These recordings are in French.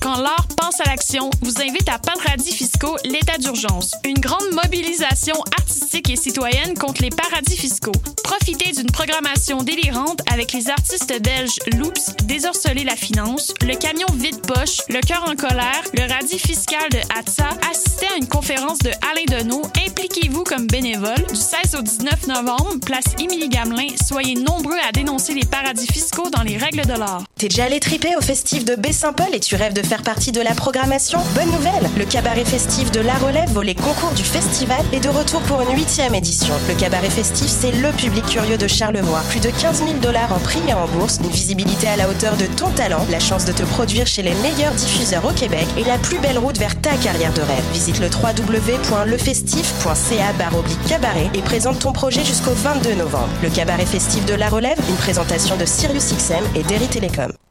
quand l'art pense à l'action, vous invite à Paradis fiscaux, l'état d'urgence. Une grande mobilisation artistique et citoyenne contre les paradis fiscaux. Profitez d'une programmation délirante avec les artistes belges Loops, Désorceler la finance, Le camion vide-poche, Le cœur en colère, Le radis fiscal de ATSA. Assistez à une conférence de Alain Deneau. Impliquez-vous comme bénévole du 16 au 19 novembre, place Émilie-Gamelin. Soyez nombreux à dénoncer les paradis fiscaux dans les règles de l'art. T'es déjà allé triper au festif de Baie-Saint-Paul et tu rêves de faire partie de la programmation? Bonne nouvelle Le cabaret festif de La Relève, volet concours du festival, est de retour pour une huitième édition. Le cabaret festif, c'est le public curieux de Charlevoix. Plus de 15 000 dollars en prix et en bourse, une visibilité à la hauteur de ton talent, la chance de te produire chez les meilleurs diffuseurs au Québec et la plus belle route vers ta carrière de rêve. Visite le www.lefestif.ca cabaret et présente ton projet jusqu'au 22 novembre. Le cabaret festif de La Relève, une présentation de SiriusXM et Derry Télécom.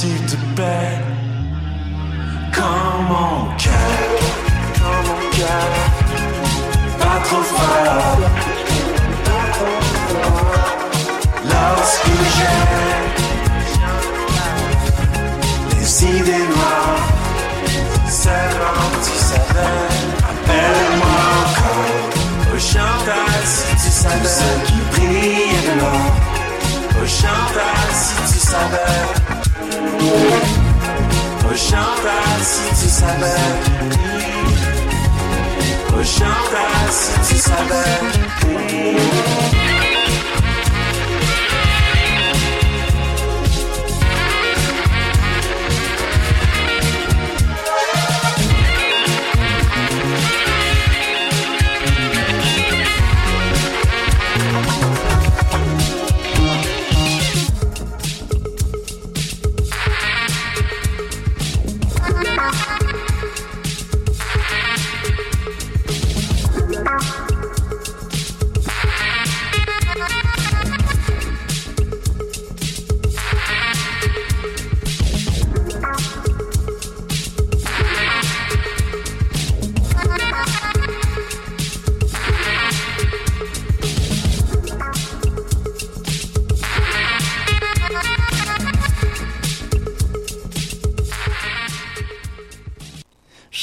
S'il te plaît, quand mon cœur, quand mon cœur, pas trop fort. Lorsque j'ai les idées noires, seulement tu savais, appelle-moi encore. Au chantal si tu savais. Ce qui brille de l'or. Au chantal si tu savais, au chantal si tu savais, au chantal si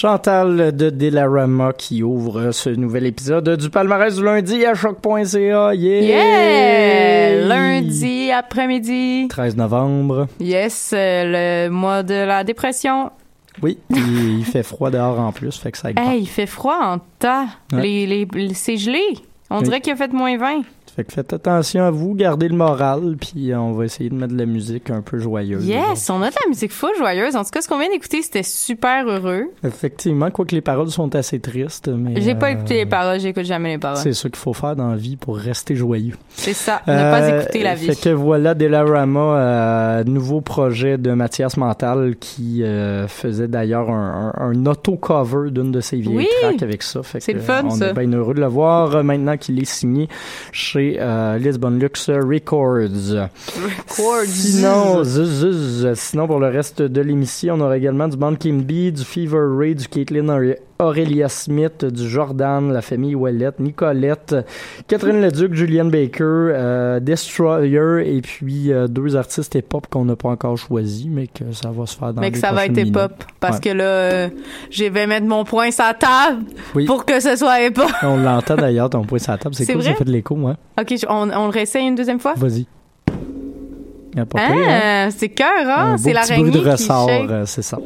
Chantal de Delarama qui ouvre ce nouvel épisode du palmarès du lundi à choc.ca. Yeah! Yeah! Lundi après-midi. 13 novembre. Yes, euh, le mois de la dépression. Oui, il, il fait froid dehors en plus, fait que ça. Hey, il fait froid en tas. Ouais. Les, les, les- c'est gelé. On Oui. dirait qu'il a fait moins 20. Fait que faites attention à vous, gardez le moral, puis on va essayer de mettre de la musique un peu joyeuse. Yes, on a de la musique full joyeuse. En tout cas, ce qu'on vient d'écouter, c'était super heureux. Effectivement, quoique les paroles sont assez tristes, mais... J'ai pas euh, écouté les paroles, j'écoute jamais les paroles. C'est ça qu'il faut faire dans la vie pour rester joyeux. C'est ça, ne pas Euh, écouter la vie. Fait que voilà, Delarama, euh, nouveau projet de Mathias Mental qui euh, faisait d'ailleurs un, un, un auto-cover d'une de ses vieilles Oui! tracks avec ça. C'est le fun, on ça. est bien heureux de le voir euh, maintenant qu'il est signé chez euh, Lisbon Lux Records. Records. Sinon, zuz, zuz. sinon, pour le reste de l'émission, on aura également du Band Kim B, du Fever Ray, du Caitlin Aurélia Smith, du Jordan, la famille Ouellette, Nicolette, Catherine Leduc, Julianne Baker, euh, Destroyer, et puis euh, deux artistes hip-hop qu'on n'a pas encore choisis, mais que ça va se faire dans Mais les que ça va être hip-hop. Parce Ouais. que là, euh, je vais mettre mon poing sur la table Oui. pour que ce soit hip-hop. On l'entend d'ailleurs, ton point sur la table. C'est cool, ça fait de l'écho, moi. OK, on, on le réessaye une deuxième fois? Vas-y. Y a pas pire, hein? Ah, c'est cœur, hein? C'est l'araignée bruit de qui ressort, c'est ça.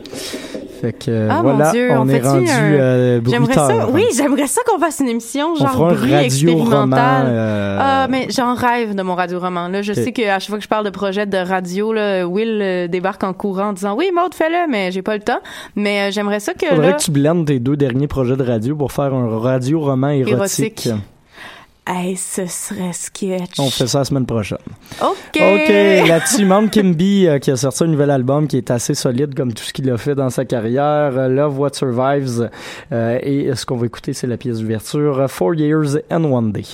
Fait que euh, Ah, mon Dieu, on, on est rendu un- euh, J'aimerais ça, oui, j'aimerais ça qu'on fasse une émission On genre un bruit expérimental. euh, Ah, mais j'en rêve de mon radio-roman. Là, je sais qu'à chaque fois que je parle de projet de radio, là, Will euh, débarque en courant en disant oui, Maud, fais-le, mais j'ai pas le temps. Mais j'aimerais ça que Faudrait là, que tu blendes tes deux derniers projets de radio pour faire un radio-roman érotique. Érotique. Hey, ce serait sketch. On fait ça la semaine prochaine. Ok. OK, là-dessus, Mom Kimby euh, qui a sorti un nouvel album qui est assez solide comme tout ce qu'il a fait dans sa carrière. Euh, Love What Survives. Euh, et ce qu'on va écouter, c'est la pièce d'ouverture, Four Years and One Day.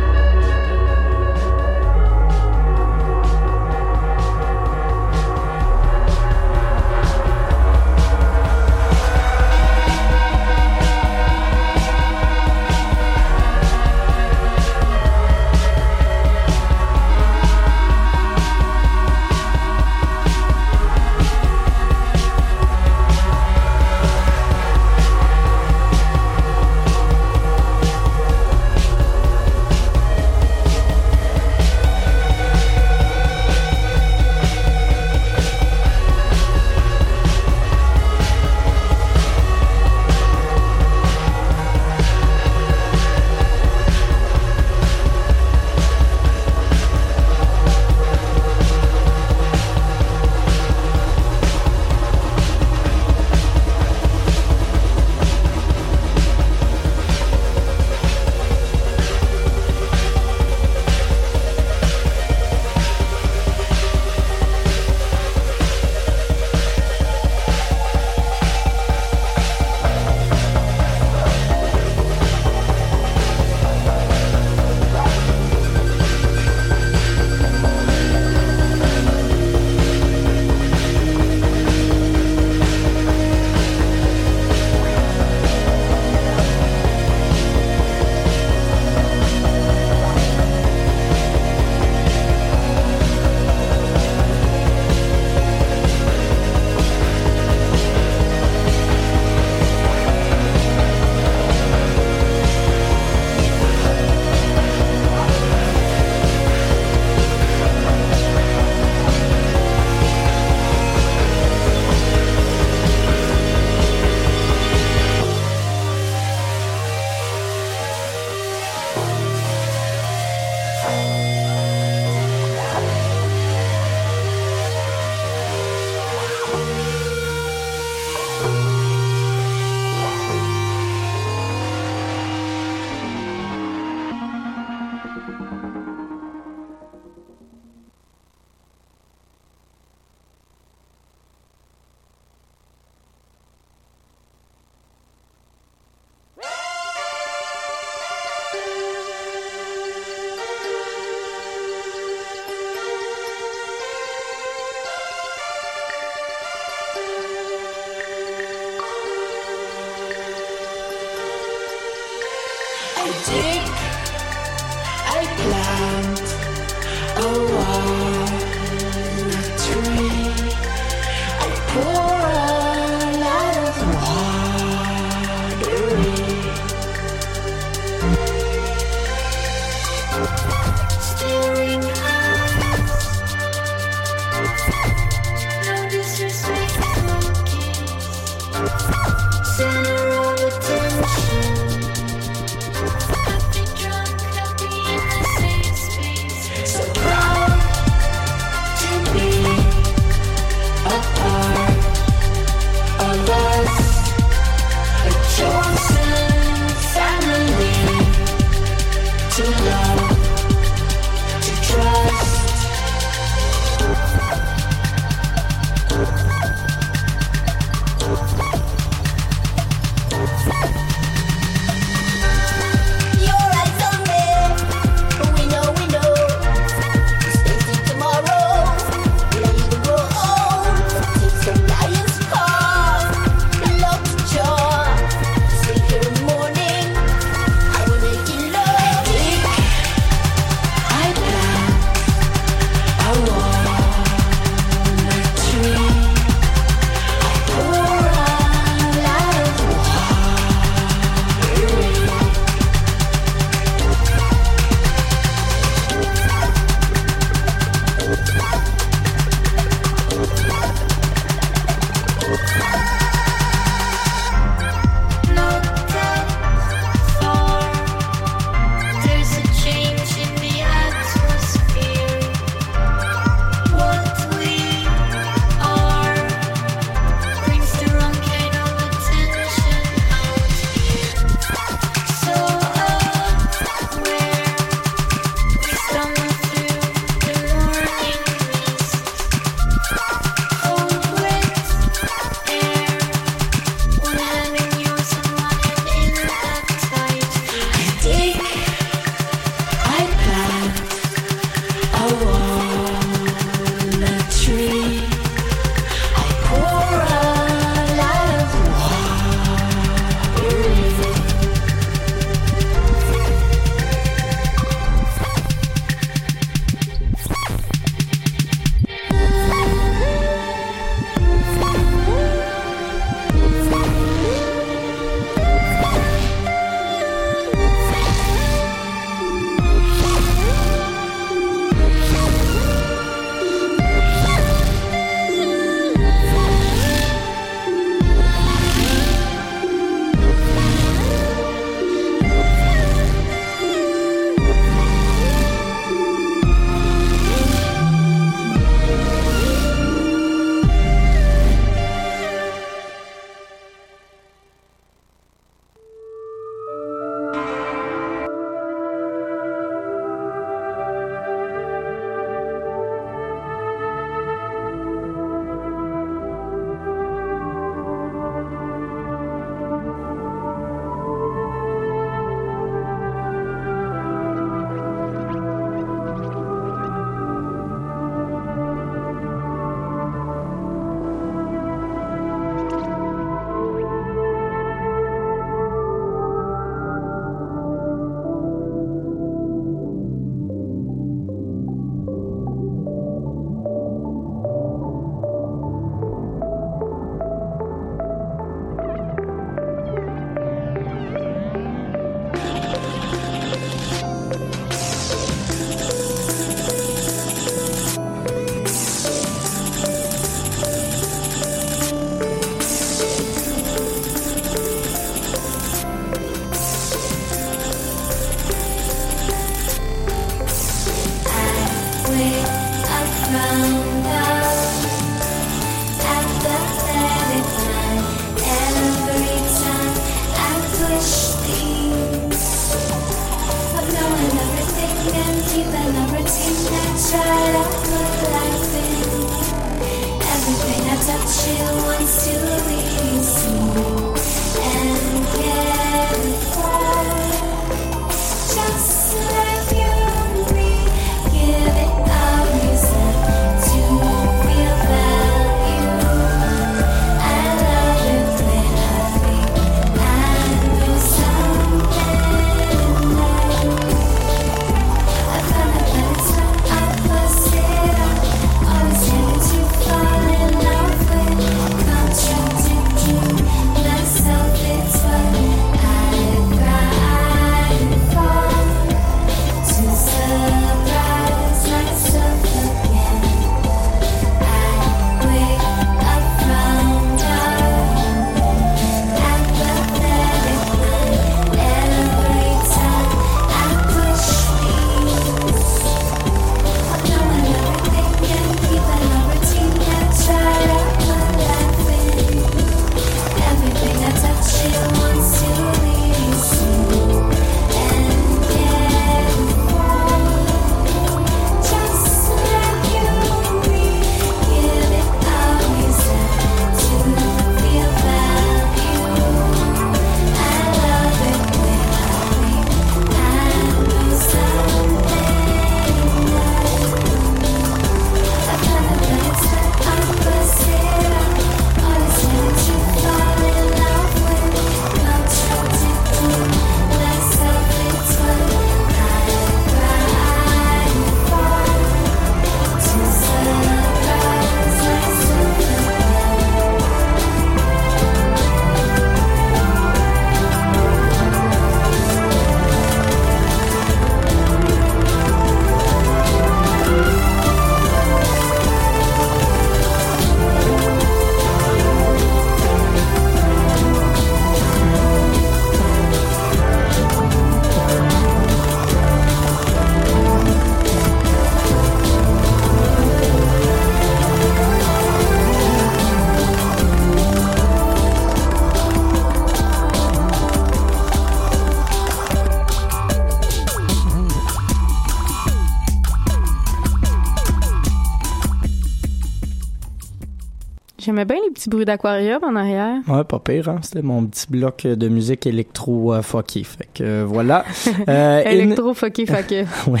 Petits bruits d'aquarium en arrière. Ouais, pas pire, hein? C'était mon petit bloc de musique électro-fucky. Fait que euh, voilà. Euh, in- Électro fucky fucky. oui.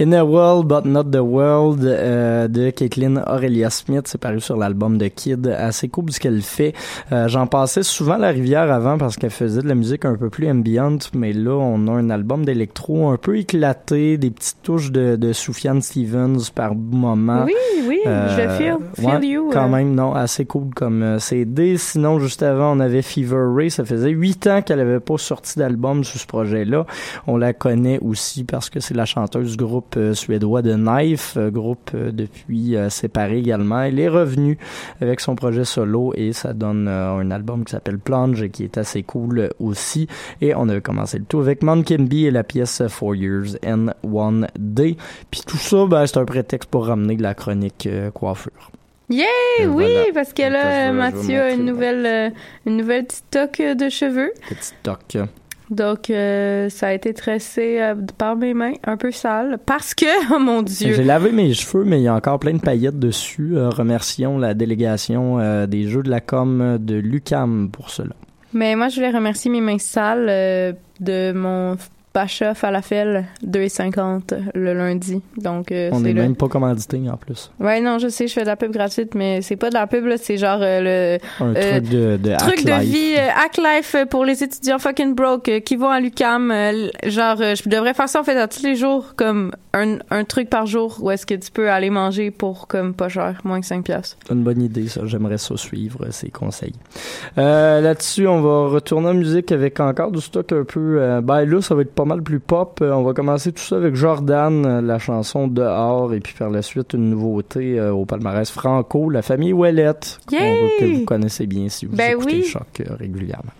In a World But Not the World euh, de Caitlin Aurelia Smith. C'est paru sur l'album de Kid. Assez cool ce qu'elle fait. Euh, J'en passais souvent la rivière avant parce qu'elle faisait de la musique un peu plus ambiante, mais là, on a un album d'électro un peu éclaté, des petites touches de, de Soufiane Stevens par moment. Oui, oui, je le feel. Feel ouais, you. Quand euh. même, non, assez cool comme euh, CD. Sinon, juste avant, on avait Fever Ray. Ça faisait huit ans qu'elle avait pas sorti d'album sur ce projet-là. On la connaît aussi parce que c'est la chanteuse du groupe euh, suédois de Knife, euh, groupe euh, depuis euh, séparé également. Elle est revenue avec son projet solo et ça donne euh, un album qui s'appelle Plunge et qui est assez cool aussi. Et on a commencé le tout avec Monkey Bee et la pièce Four Years and One Day. Puis tout ça, ben, c'est un prétexte pour ramener de la chronique euh, coiffure. Yeah, Et oui, voilà. parce que là, Mathieu a une nouvelle, euh, une nouvelle petite toque de cheveux. Petit toc. Donc, euh, ça a été tressé euh, par mes mains, un peu sale, parce que, oh mon Dieu, J'ai lavé mes cheveux, mais il y a encore plein de paillettes dessus. Euh, remercions la délégation des Jeux de la com de l'UCAM pour cela. Mais moi, je voulais remercier mes mains sales de mon Pacha Falafel 2,50 le lundi. Donc, euh, On n'est le... même pas commandité en plus. Ouais, non, je sais, je fais de la pub gratuite, mais c'est pas de la pub, là, c'est genre euh, le Un Euh, truc de, de truc hack de life. vie, euh, hack life euh, pour les étudiants fucking broke euh, qui vont à l'UCAM. euh, genre, euh, je devrais faire ça, en fait, à tous les jours, comme un, un truc par jour où est-ce que tu peux aller manger pour, comme, pas cher, moins que 5 piastres. Une bonne idée, ça. J'aimerais ça suivre ces conseils. Euh, Là-dessus, on va retourner en musique avec encore du stock un peu. Euh, ben là, ça va être pas mal plus pop. Euh, on va commencer tout ça avec Jordan, euh, la chanson Dehors, et puis par la suite une nouveauté euh, au palmarès franco, la famille Ouellette, que vous connaissez bien si vous Ben écoutez oui. le choc régulièrement.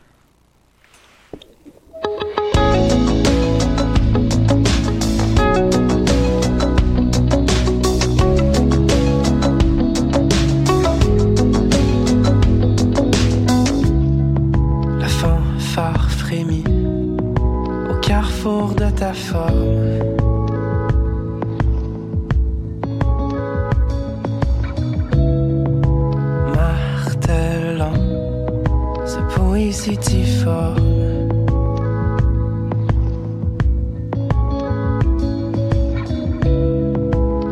Ta forme. Martelant sa poésie difforme.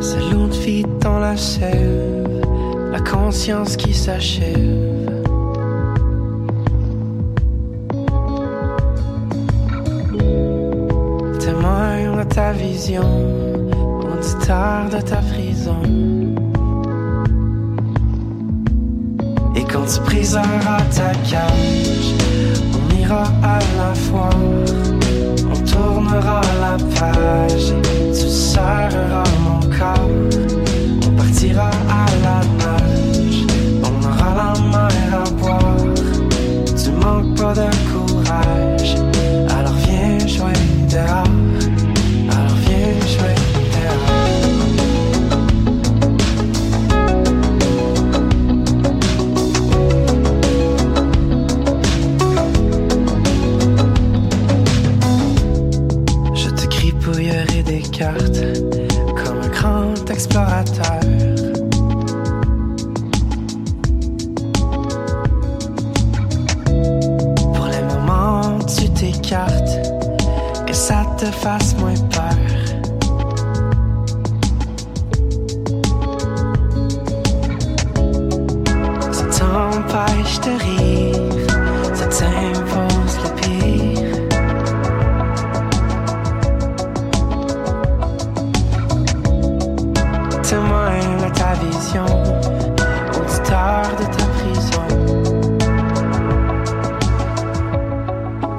C'est l'autre vie dans la sève, la conscience qui s'achève. Vision, auditeur de ta prison. Et quand tu briseras ta cage, on ira à la foire, on tournera la page, tu serreras mon corps, on partira à la nage,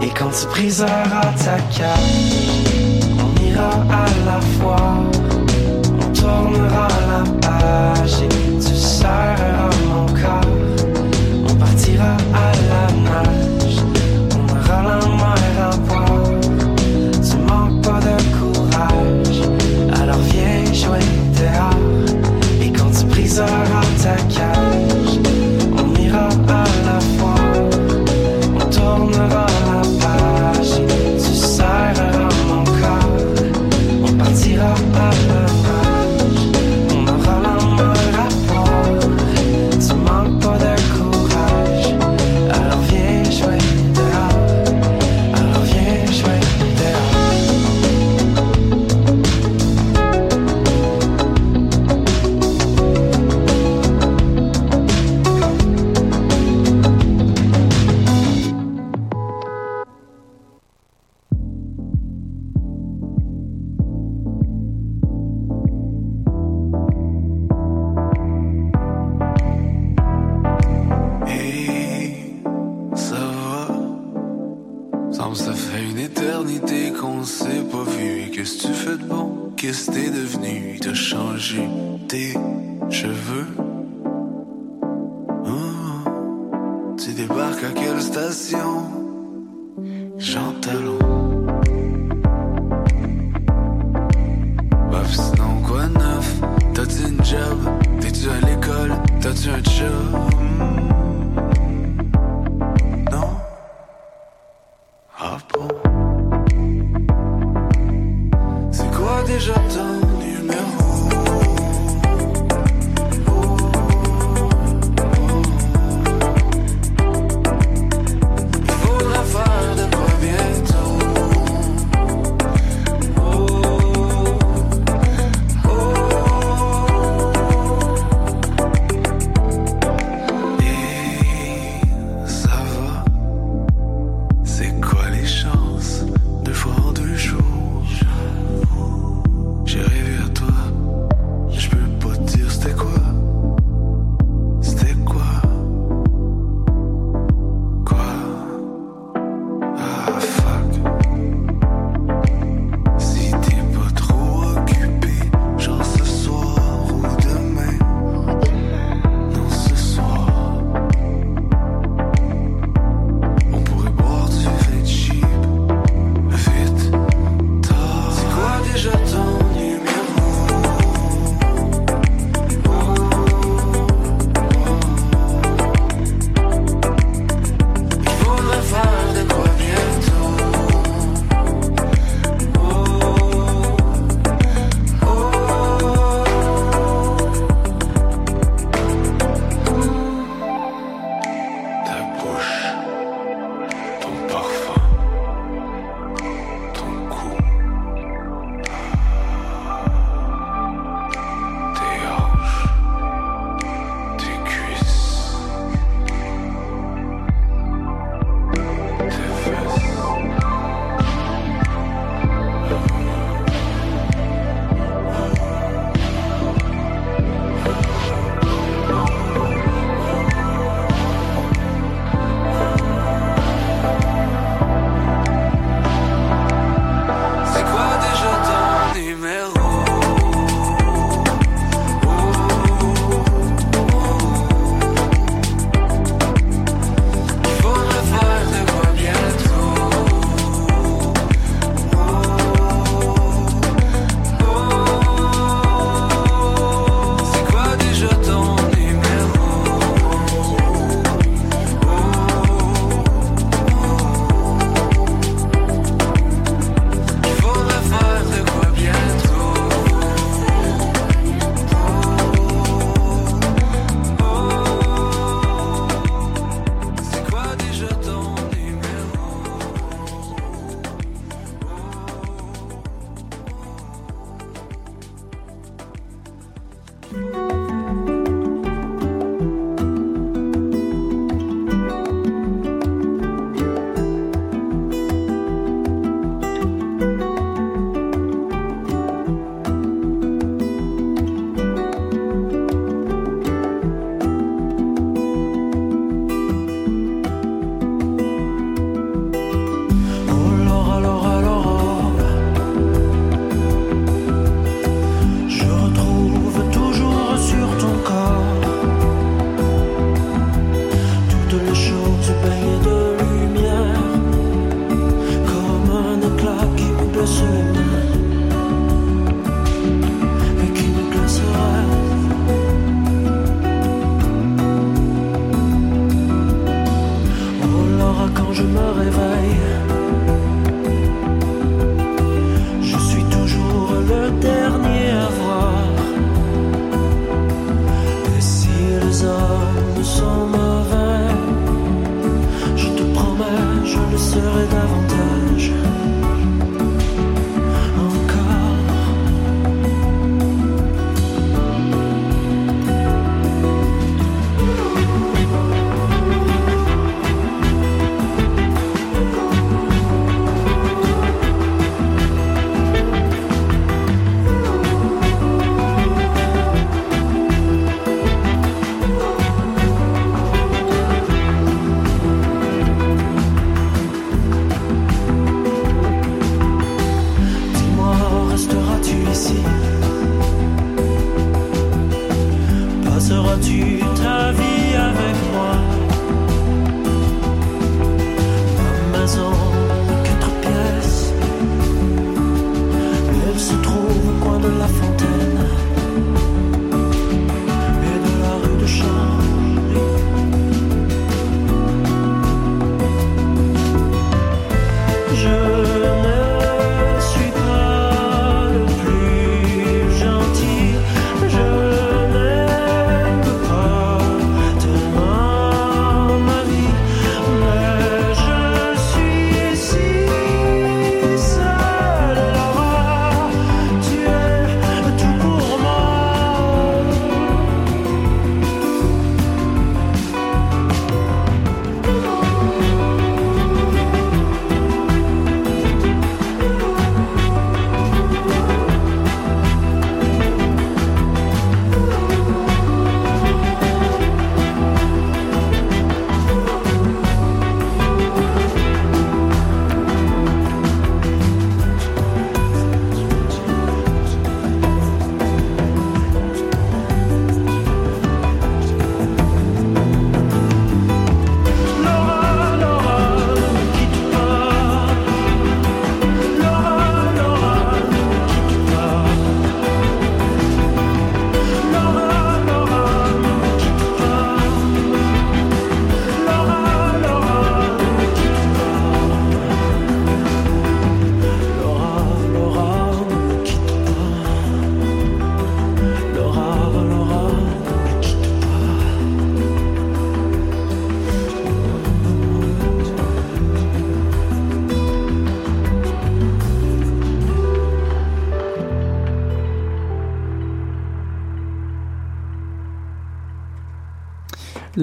Et quand tu briseras ta cage, on ira à la foire, on tournera la page et tu serreras mon corps. On partira à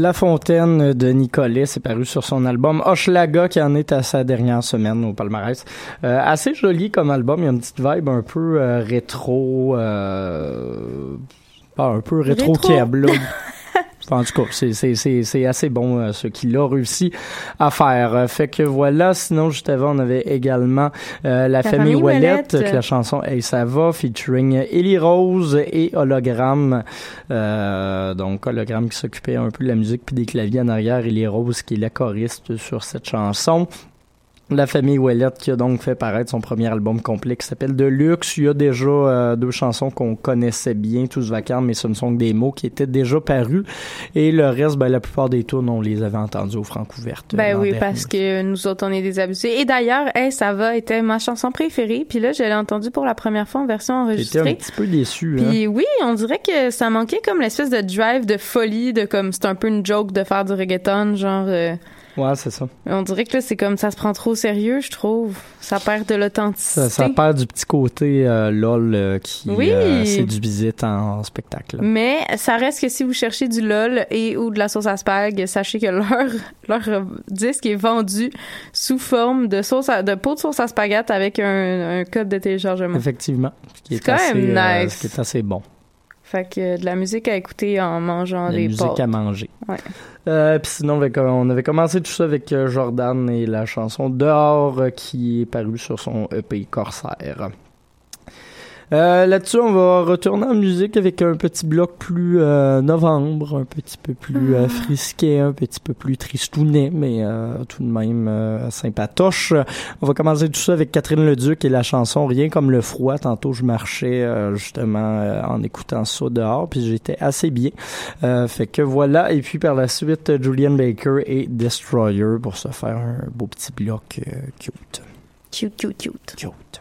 La Fontaine de Nicolet, c'est paru sur son album Hochelaga qui en est à sa dernière semaine au palmarès. Euh, assez joli comme album, il y a une petite vibe un peu euh, rétro, euh, pas un peu rétro, Rétro. En tout cas, c'est- assez bon euh, ce qu'il a réussi à faire. Euh, fait que voilà, sinon juste avant, on avait également euh, La, famille, famille Ouellette, Ouellette. que la chanson Hey ça va, featuring Ellie Rose et Hologramme. Euh, donc Hologramme qui s'occupait un peu de la musique puis des claviers en arrière, Ellie Rose qui est la choriste sur cette chanson. La famille Ouellette qui a donc fait paraître son premier album complet qui s'appelle Deluxe. Il y a déjà euh, deux chansons qu'on connaissait bien, tous vacances, mais ce ne sont que des mots qui étaient déjà parus. Et le reste, ben, la plupart des tunes, on les avait entendus au Francouverte. Ben l'an oui, dernier. parce que nous autres, on est des abusés. Et d'ailleurs, Hey, ça va était ma chanson préférée. Puis là, je l'ai entendue pour la première fois en version J'étais un enregistrée. petit peu déçu. hein. Puis oui, on dirait que ça manquait comme l'espèce de drive de folie, de comme c'est un peu une joke de faire du reggaeton, genre. euh, Ouais, c'est ça. on dirait que là, c'est comme ça se prend trop au sérieux, je trouve. Ça perd de l'authenticité. Ça, ça perd du petit côté euh, LOL euh, qui Oui. euh, séduisait en spectacle. Mais ça reste que si vous cherchez du LOL et ou de la sauce à spag, sachez que leur, leur euh, disque est vendu sous forme de sauce à- de pot de sauce à spaghetti avec un, un code de téléchargement. Effectivement. Ce qui est, C'est quand assez, même euh, nice. ce qui est assez bon. Fait que euh, de la musique à écouter en mangeant La des musique pâtes. à manger. Ouais. Euh, Puis sinon, on avait, on avait commencé tout ça avec euh, Jordan et la chanson Dehors qui est parue sur son EP Corsair. Euh, Là-dessus, on va retourner en musique avec un petit bloc plus euh, novembre, un petit peu plus euh, frisquet, un petit peu plus tristounet, mais euh, tout de même euh, sympatoche. On va commencer tout ça avec Catherine Leduc et la chanson Rien comme le froid. Tantôt, je marchais euh, justement euh, en écoutant ça dehors, puis j'étais assez bien. Euh, fait que voilà. Et puis par la suite, Julian Baker et Destroyer pour se faire un beau petit bloc euh, cute. Cute, cute, cute. Cute.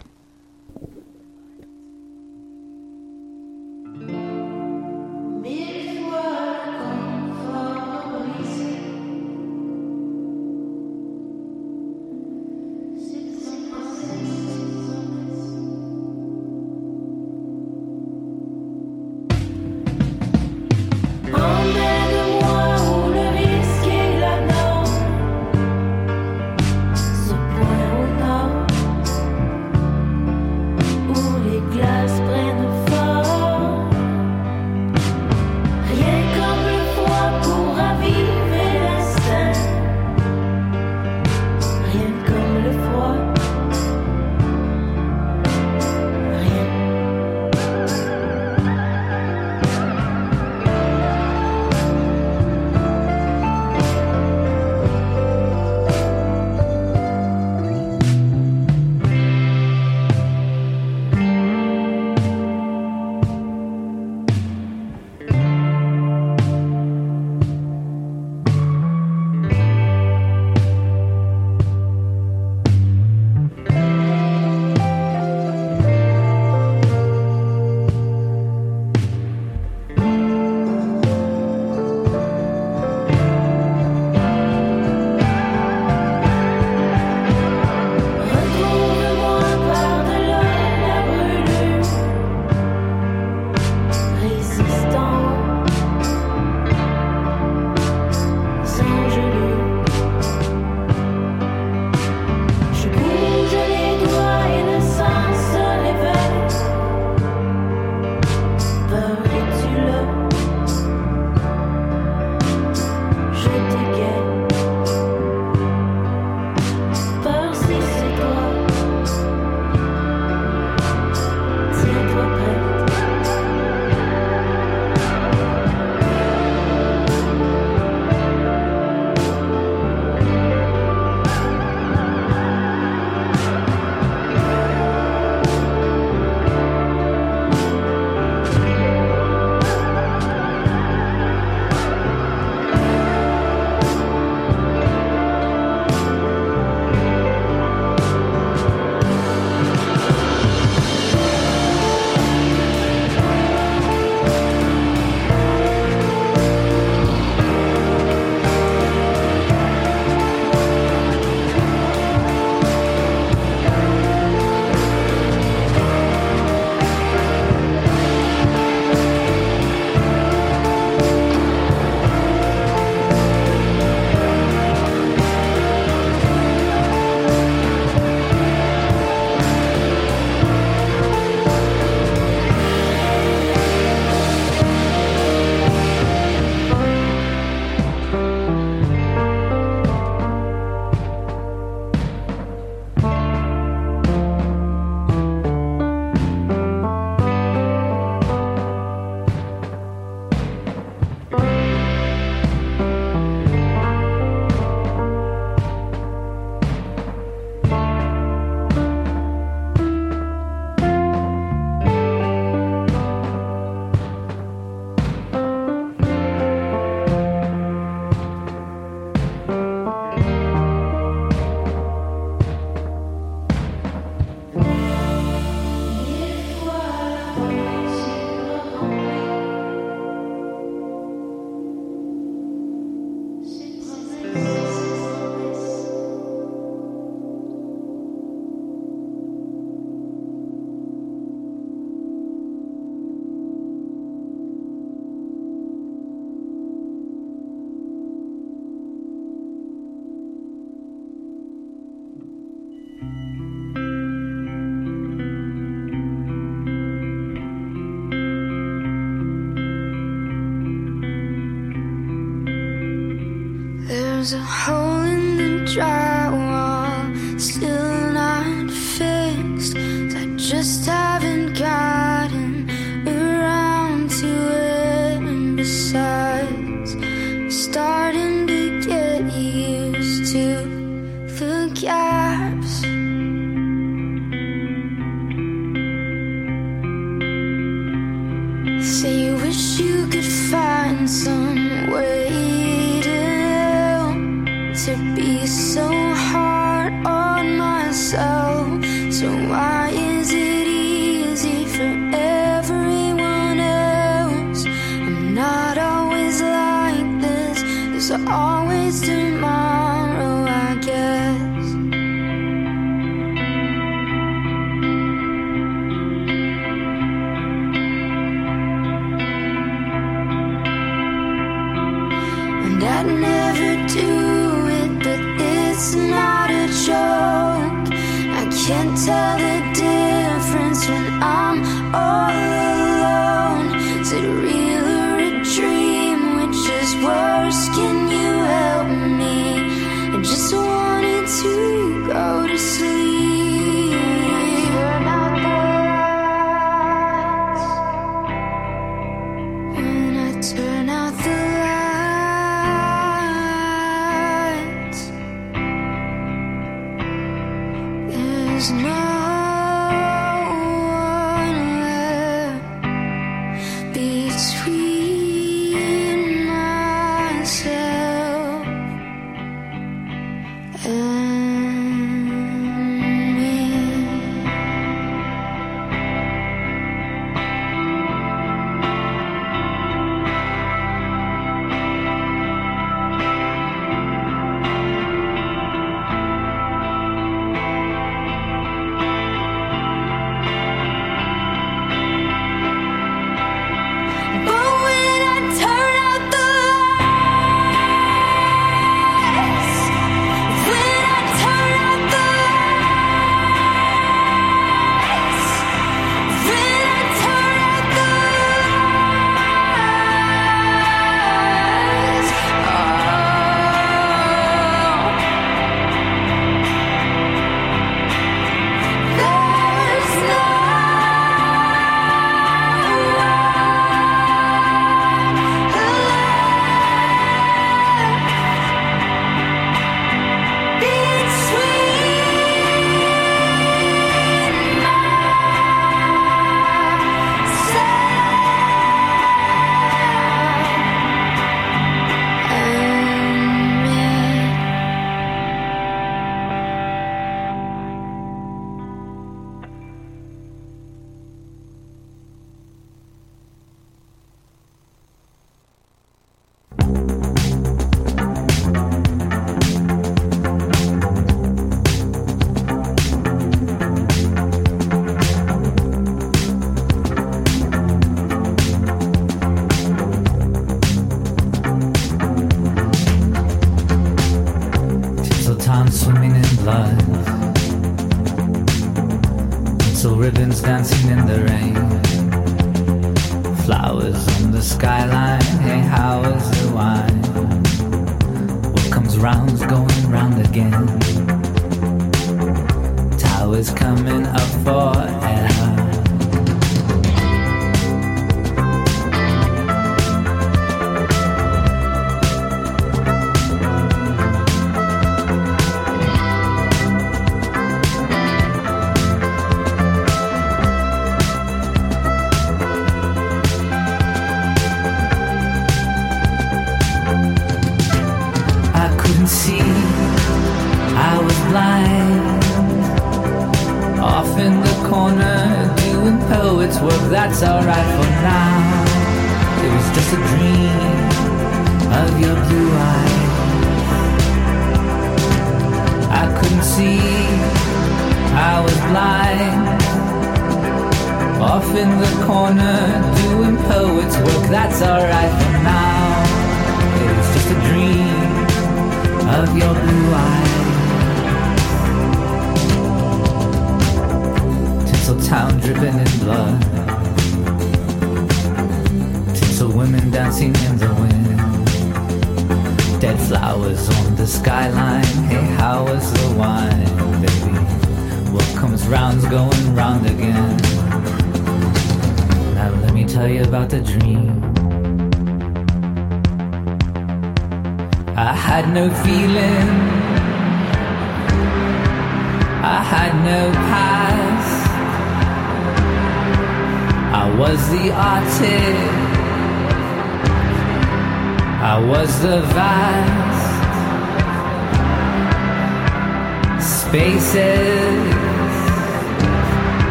Towers coming up for air.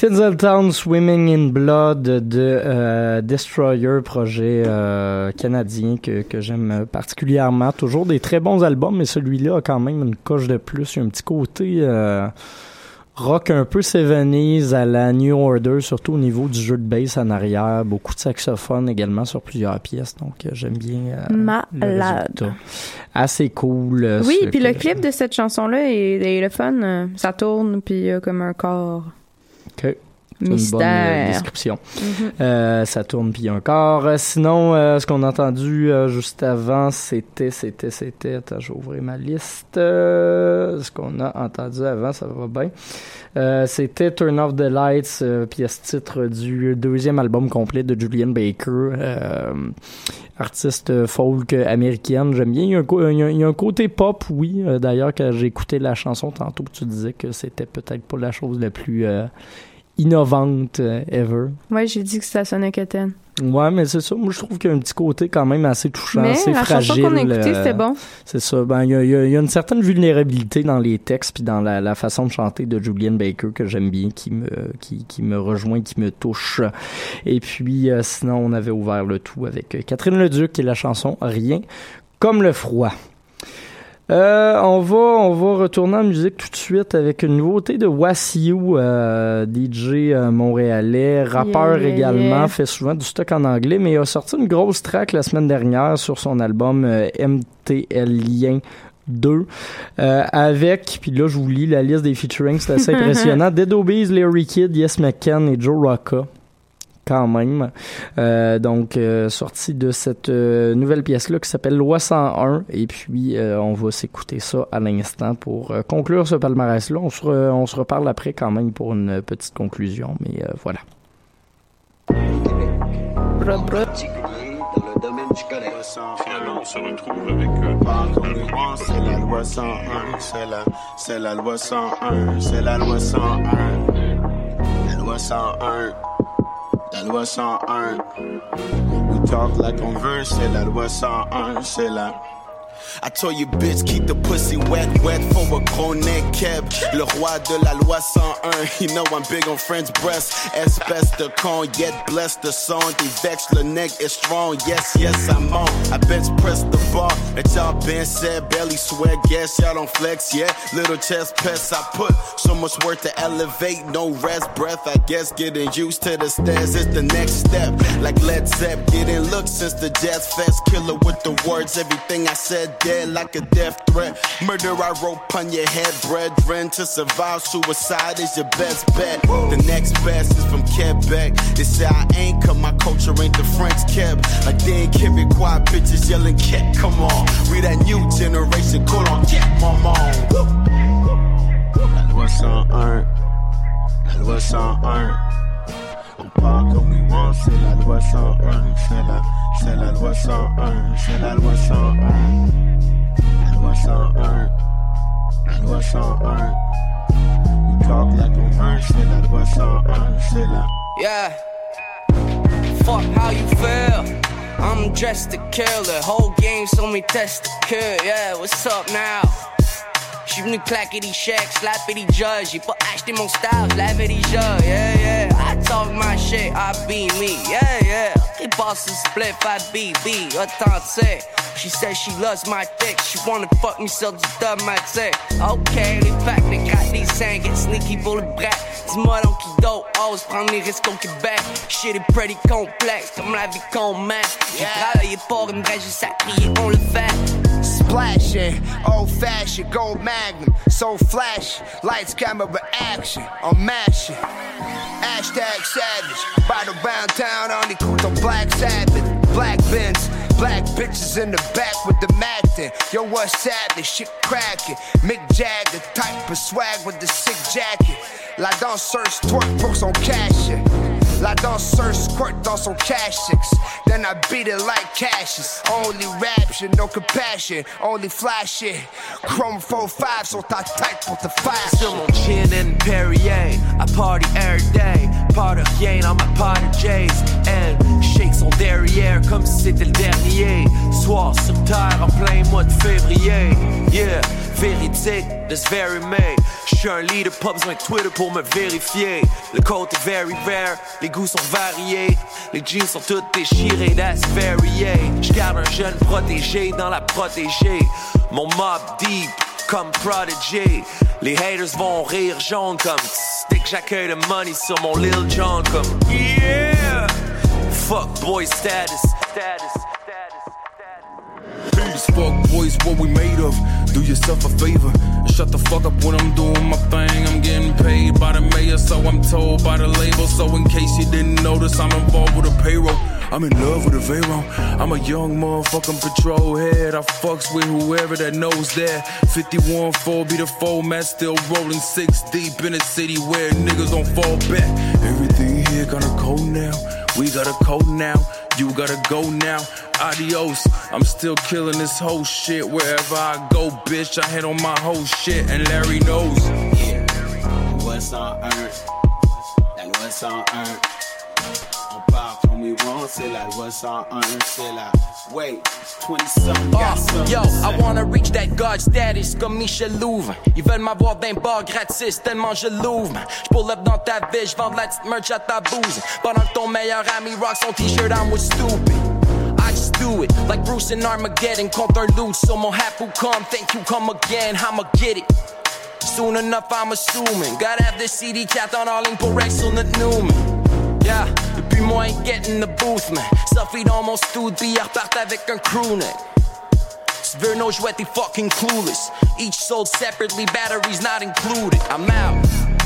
Tinseltown Swimming in Blood de euh, Destroyer, projet euh, canadien que, que j'aime particulièrement. Toujours des très bons albums, mais celui-là a quand même une coche de plus. Un petit côté euh, rock un peu 70s à la New Order, surtout au niveau du jeu de bass en arrière. Beaucoup de saxophones également sur plusieurs pièces, donc j'aime bien le Malade. Assez cool. Oui, puis le clip de cette chanson-là est, est le fun. Ça tourne, puis il y a comme un corps. Ok. C'est une bonne euh, description. Mhm. Euh, ça tourne puis encore. Euh, sinon, euh, ce qu'on a entendu juste avant, c'était, c'était, c'était. Attends, ma liste. Ce qu'on a entendu avant, ça va bien. C'était Turn Off the Lights, pièce titre du deuxième album complet de Julian Baker, artiste folk américaine. J'aime bien. Il y, a un, co- il y a- il y a un côté pop, oui. D'ailleurs, quand j'ai écouté la chanson tantôt, tu disais que c'était peut-être pas la chose la plus innovante euh, ever. Ouais, j'ai dit que ça sonnait quétaine. Ouais, mais c'est ça. Moi, je trouve qu'il y a un petit côté quand même assez touchant, Mais assez la fragile. qu'on a écoutée, euh, c'était bon. C'est ça. Ben, il y a, il y a- il y a une certaine vulnérabilité dans les textes puis dans la, la façon de chanter de Julian Baker que j'aime bien, qui me, qui, qui me rejoint, qui me touche. Et puis, euh, sinon, on avait ouvert le tout avec euh, Catherine Leduc et la chanson Rien comme le froid. Euh, on va on va retourner en musique tout de suite avec une nouveauté de Wassiu, euh, DJ euh, montréalais, rappeur Yeah, yeah, également, yeah. fait souvent du stock en anglais, mais il a sorti une grosse track la semaine dernière sur son album euh, MTL Lien 2 euh, avec, puis là je vous lis la liste des featuring, c'est assez impressionnant, Dead Obies, Larry Kidd, Yes McCann et Joe Rocca. Quand même. Euh, donc, euh, sortie de cette euh, nouvelle pièce-là qui s'appelle Loi 101. Et puis, euh, on va s'écouter ça à l'instant pour euh, conclure ce palmarès-là. On, se on se reparle après quand même pour une petite conclusion, mais euh, voilà. Finalement, on se retrouve avec euh, C'est la loi 101, c'est la, c'est la loi 101, c'est la loi 101. La loi 101, la loi 101. We talk like on verse, c'est la loi 101, c'est la. I told you bitch, keep the pussy wet, wet for a gros neck keb. Le roi de la loi 101, you know I'm big on French breasts. Espèce de con, yet bless the song. Des vex, le neck is strong, yes, yes, I'm on. I bench press the bar, that y'all been said, belly sweat, guess y'all don't flex, yet. Little chest press, I put so much work to elevate, no rest breath. I guess getting used to the stairs is the next step. Like Led Zepp, getting looks since the Jazz Fest. Killer with the words, everything I said dead like a death threat. Murder I wrote on your head, brethren. To survive suicide is your best bet. The next best is from Quebec. They say I ain't come, my culture ain't the French kept. They ain't keep it quiet, bitches yelling, cat, come on. We that new generation, call on, cat, maman. La loi 101, la loi 101. On parle comme want, c'est la loi 101, c'est la, c'est la loi 101, c'est la loi 101. La loi 101, la loi 101. We talk like on verse, c'est la loi 101, c'est la. Yeah. Fuck how you feel. I'm dressed to kill the whole game, so me test to kill. Yeah, what's up now? J'suis venu claquer des chèques, slapper des judges. J'ai pas acheté mon style, laver des jeux. Yeah, yeah. I talk my shit, I be me. Yeah, yeah. Les bosses split, I be be. Authentique. She says she loves my dick. She wanna fuck me sur du automatique. Okay, les packs, les gars, des 5 get sneaky pour le bras. Dis-moi donc qui d'autre ose prendre les risques au Québec. Shit est pretty complexe, comme la vie qu'on mène. J'ai travaillé pour une vraie, juste à crier, on le fait. Splashing, old fashioned, gold magnum, so flash, lights, camera, action, I'm mashing. Hashtag savage, battle round town on the Black Sabbath, black bins, black bitches in the back with the Mactin. Yo, what's happening? Shit cracking. Mick Jagger, type of swag with the sick jacket. La danseuse twerk pour on cash. La danseuse squirt dans son cash. Then I beat it like cashes. Only rap shit, no compassion. Only fly shit. Chrome 4-5 sont ta tête pour te faire. Sur mon chin and Perrier, I party every day. Pas de I'm a part of J's. Elle shakes on derrière comme si c'était le dernier. Soir sur terre en plein mois de février. Yeah, vérité, this very May. J'suis un leader, pas besoin de Twitter pour me vérifier. Le code est very rare, les goûts sont variés. Les jeans sont tous déchirés, that's very yeah. J'garde un jeune protégé dans la protégée. Mon mob deep comme Prodigy. Les haters vont rire jaune comme stick. J'accueille le money sur mon Lil John comme yeah. Fuck boy status. status. These fuck boys, what we made of. Do yourself a favor and shut the fuck up when I'm doing my thing. I'm getting paid by the mayor, so I'm told by the label. So in case you didn't notice, I'm involved with a payroll. I'm in love with a Veyron. I'm a young motherfucking patrol head. I fucks with whoever that knows that. 51 4 be the format, still rolling six deep in a city where niggas don't fall back. Everything here got a code now. We got a code now. You gotta go now. Adios. I'm still killing this whole shit wherever I go, bitch. I hit on my whole shit and Larry knows. Yeah. Loi 101, la loi 101. On parle comme we want, c'est la loi 101. Wait, 20 something, uh, got something Yo. I wanna reach that God status comme Michel Louvre. Ils veulent m'avoir d'un bar gratis tellement je l'ouvre. J'pull up dans ta ville, j'vends de la petite merch à ta bouse. Pendant que ton meilleur ami rock son t-shirt, I'm with stupid. I just do it like Bruce and Armageddon. Compte un loot sur mon hat will come. Thank you, come again. I'ma get it. Soon enough, I'm assuming. Gotta have this CD cat en en ligne pour notre Newman. Yeah, moi, ain't get in the booth, man. Selfie dans mon studio, ils repartent avec un crewneck. Tu veux nos jouets, t'es fucking clueless. Each sold separately, batteries not included. I'm out.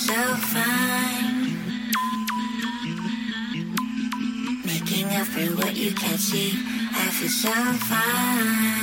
So fine. Making up for what you can't see, I feel so fine.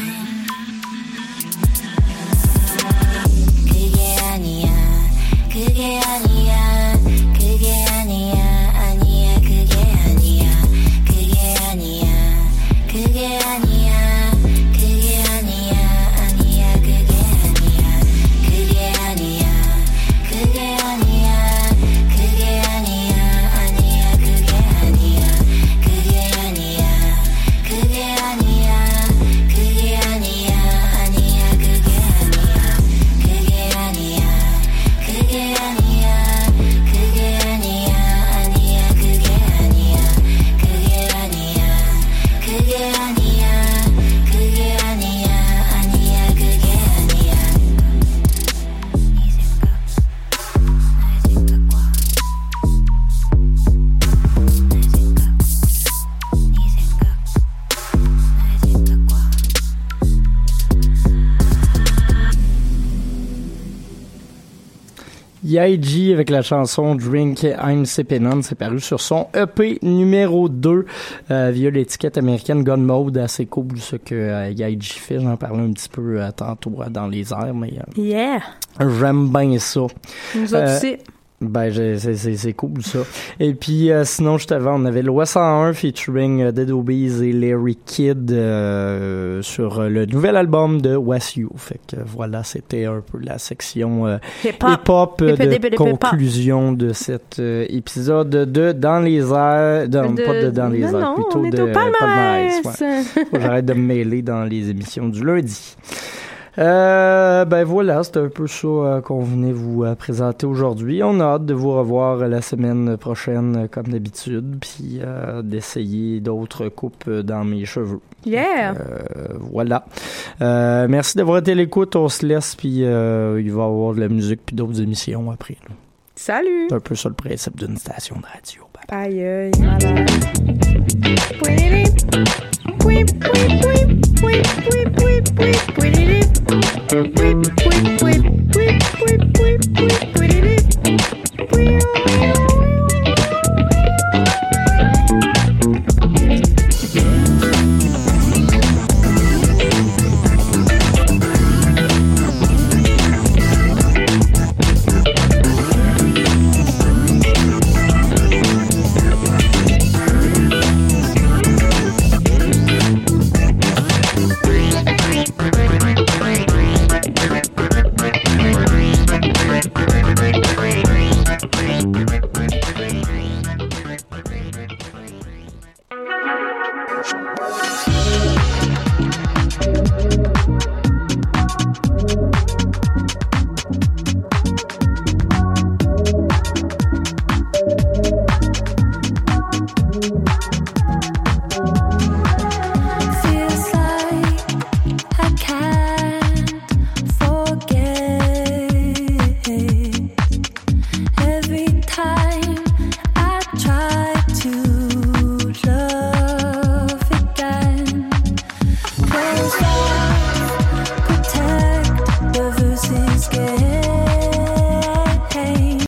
Avec la chanson Drink I'm Sippin' On, c'est paru sur son EP numéro 2 euh, via l'étiquette américaine Gun Mode. Assez cool ce que euh, Yaiji fait, j'en parlais un petit peu euh, tantôt euh, dans les airs, mais euh, Yeah. j'aime bien ça. Nous aussi. Ben, c'est- c'est c'est cool ça. Et puis, euh, sinon, juste avant, on avait Loi 101 featuring euh, Dead Obies et Larry Kidd euh, sur euh, le nouvel album de West You. Fait que voilà, c'était un peu la section euh, Hip-hop. Hip-hop, de conclusion de cet épisode de Dans les airs. de- De- Pas de Dans les non, airs, non, plutôt on est de au palmarès. ouais. J'arrête de me mêler dans les émissions du lundi. Euh, ben voilà, c'était un peu ça euh, qu'on venait vous euh, présenter aujourd'hui. On a hâte de vous revoir la semaine prochaine comme d'habitude, puis d'essayer d'autres coupes dans mes cheveux. Yeah. Voilà. Merci d'avoir été à l'écoute. On se laisse, puis il va y avoir de la musique puis d'autres émissions après. là. Salut. C'est un peu ça le principe d'une station de radio. Aïe, aïe, malade. Weep, weep, weep, weep, weep, weep, weep, weep, weep, weep, weep, weep, weep, weep, weep, weep, weep, weep, weep, weep,